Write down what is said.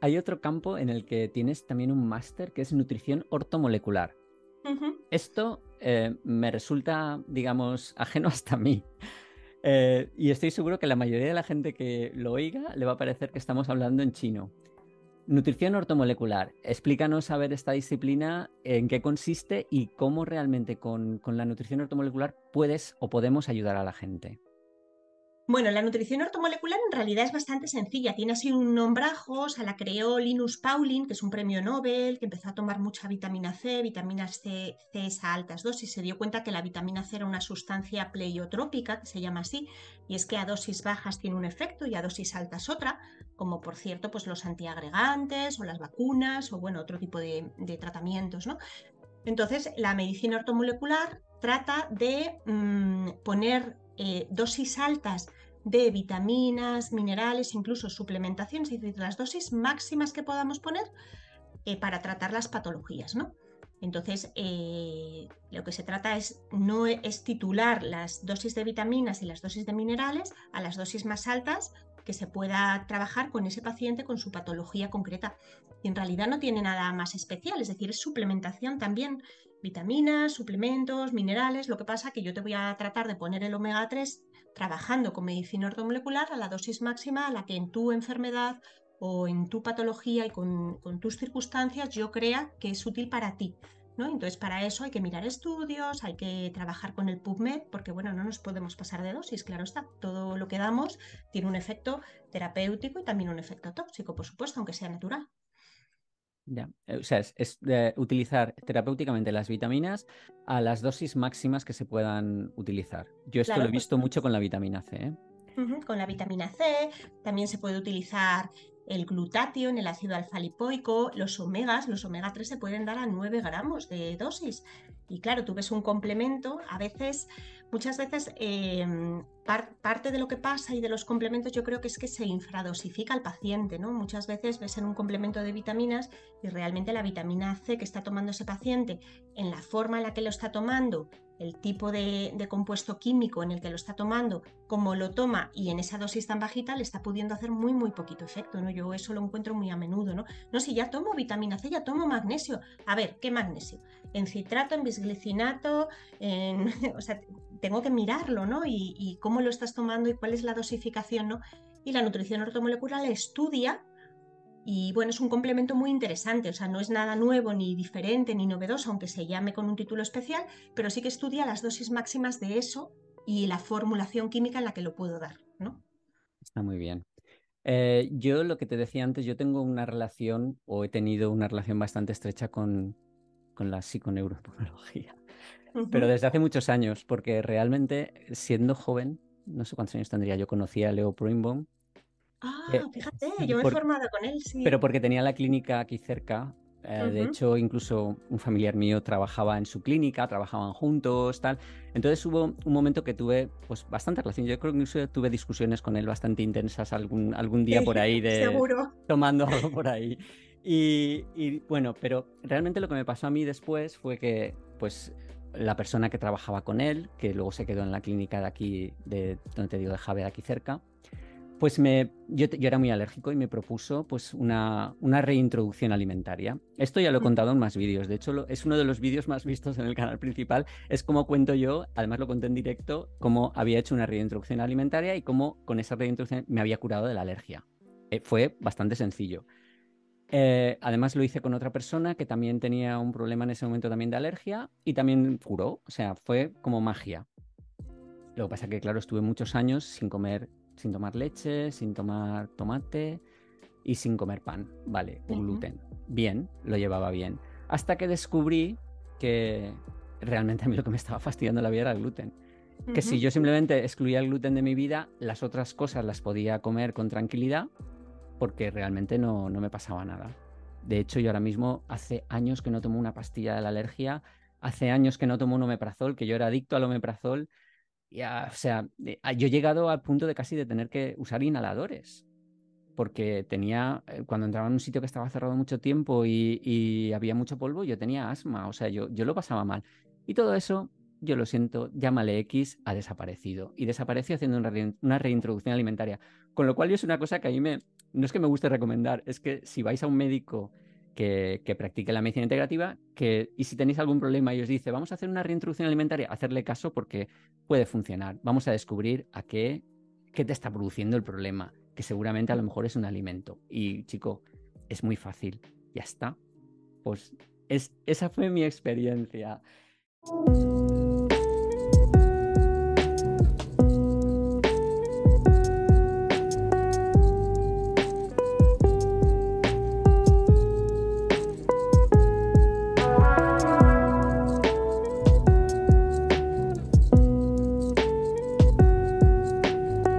Hay otro campo en el que tienes también un máster que es nutrición ortomolecular. Esto eh, me resulta, digamos, ajeno hasta mí. Eh, y estoy seguro que la mayoría de la gente que lo oiga le va a parecer que estamos hablando en chino. Nutrición ortomolecular. Explícanos a ver esta disciplina, en qué consiste y cómo realmente con, con la nutrición ortomolecular puedes o podemos ayudar a la gente. Bueno, la nutrición ortomolecular en realidad es bastante sencilla. Tiene así un nombrajo, o sea, la creó Linus Pauling, que es un premio Nobel, que empezó a tomar mucha vitamina C, vitaminas C, C a altas dosis. Se dio cuenta que la vitamina C era una sustancia pleiotrópica, que se llama así, y es que a dosis bajas tiene un efecto y a dosis altas otra, como por cierto, pues los antiagregantes o las vacunas o bueno, otro tipo de, tratamientos, ¿no? Entonces, la medicina ortomolecular trata de mm, poner eh, dosis altas de vitaminas, minerales, incluso suplementaciones, es decir, las dosis máximas que podamos poner eh, para tratar las patologías, ¿no? Entonces, eh, lo que se trata es no es titular las dosis de vitaminas y las dosis de minerales a las dosis más altas que se pueda trabajar con ese paciente con su patología concreta. Y en realidad no tiene nada más especial, es decir, es suplementación también, vitaminas, suplementos, minerales. Lo que pasa que yo te voy a tratar de poner el omega 3 trabajando con medicina ortomolecular a la dosis máxima a la que en tu enfermedad o en tu patología y con, tus circunstancias yo crea que es útil para ti. ¿no? Entonces, para eso hay que mirar estudios, hay que trabajar con el PubMed, porque bueno, no nos podemos pasar de dosis, claro está. Todo lo que damos tiene un efecto terapéutico y también un efecto tóxico, por supuesto, aunque sea natural. Ya, eh, o sea, es, utilizar terapéuticamente las vitaminas a las dosis máximas que se puedan utilizar. Yo esto lo he pues visto mucho con la vitamina C. ¿eh? Con la vitamina C, también se puede utilizar el glutatión, el ácido alfa-lipoico, los omegas, los omega 3 se pueden dar a 9 gramos de dosis. Y claro, tú ves un complemento, a veces, muchas veces, parte de lo que pasa y de los complementos yo creo que es que se infradosifica al paciente, ¿no? Muchas veces ves en un complemento de vitaminas y realmente la vitamina C que está tomando ese paciente, en la forma en la que lo está tomando el tipo de, compuesto químico en el que lo está tomando, como lo toma y en esa dosis tan bajita le está pudiendo hacer muy, muy poquito efecto, ¿no? Yo eso lo encuentro muy a menudo, ¿no? No, si ya tomo vitamina C, ya tomo magnesio. A ver, ¿qué magnesio? En citrato, en bisglicinato, en... tengo que mirarlo, ¿no? Y, cómo lo estás tomando y cuál es la dosificación, ¿no? Y la nutrición ortomolecular estudia y bueno, es un complemento muy interesante, o sea, no es nada nuevo, ni diferente, ni novedoso, aunque se llame con un título especial, pero sí que estudia las dosis máximas de eso y la formulación química en la que lo puedo dar, ¿no? Está muy bien. Eh, yo lo que te decía antes, yo tengo una relación o he tenido una relación bastante estrecha con, la pero desde hace muchos años, porque realmente siendo joven, no sé cuántos años tendría, yo conocí a Leo Proimbaum Ah, eh, fíjate, yo me he formado con él, sí. Pero porque tenía la clínica aquí cerca. Eh, de hecho, incluso un familiar mío trabajaba en su clínica, trabajaban juntos, tal. Entonces hubo un momento que tuve pues bastante relación. Yo creo que incluso tuve discusiones con él bastante intensas algún, algún día por ahí de Seguro. tomando algo por ahí. Y, y, bueno, pero realmente lo que me pasó a mí después fue que pues la persona que trabajaba con él, que luego se quedó en la clínica de aquí, de donde te digo, de Jave, de aquí cerca, pues me, yo, era muy alérgico y me propuso pues una, una, reintroducción alimentaria. Esto ya lo he contado en más vídeos, de hecho es uno de los vídeos más vistos en el canal principal, es como cuento yo, además lo conté en directo, cómo había hecho una reintroducción alimentaria y cómo con esa reintroducción me había curado de la alergia. Eh, fue bastante sencillo. Eh, además lo hice con otra persona que también tenía un problema en ese momento también de alergia y también curó, o sea, fue como magia. Lo que pasa es que, claro, estuve muchos años sin comer sin tomar leche, sin tomar tomate y sin comer pan, vale, un gluten. Bien, lo llevaba bien. Hasta que descubrí que realmente a mí lo que me estaba fastidiando la vida era el gluten. que si yo simplemente excluía el gluten de mi vida, las otras cosas las podía comer con tranquilidad porque realmente no, no me pasaba nada. De hecho, yo ahora mismo hace años que no tomo una pastilla de la alergia, hace años que no tomo un omeprazol, que yo era adicto al omeprazol. Y, o sea, ah, yo he llegado al punto de casi de tener que usar inhaladores porque tenía, eh, cuando entraba en un sitio que estaba cerrado mucho tiempo y, había mucho polvo, yo tenía asma, o sea, yo, yo lo pasaba mal. Y todo eso, yo lo siento, llámale X, ha desaparecido. Y desapareció haciendo una, reintroducción alimentaria. Con lo cual, es una cosa que a mí me, no es que me guste recomendar, es que si vais a un médico que, que, practique la medicina integrativa, que, y si tenéis algún problema y os dice, vamos a hacer una reintroducción alimentaria, hacerle caso porque puede funcionar. Vamos a descubrir a qué, qué te está produciendo el problema que seguramente a lo mejor es un alimento. Y chico, es muy fácil. Ya está. Pues es, esa fue mi experiencia.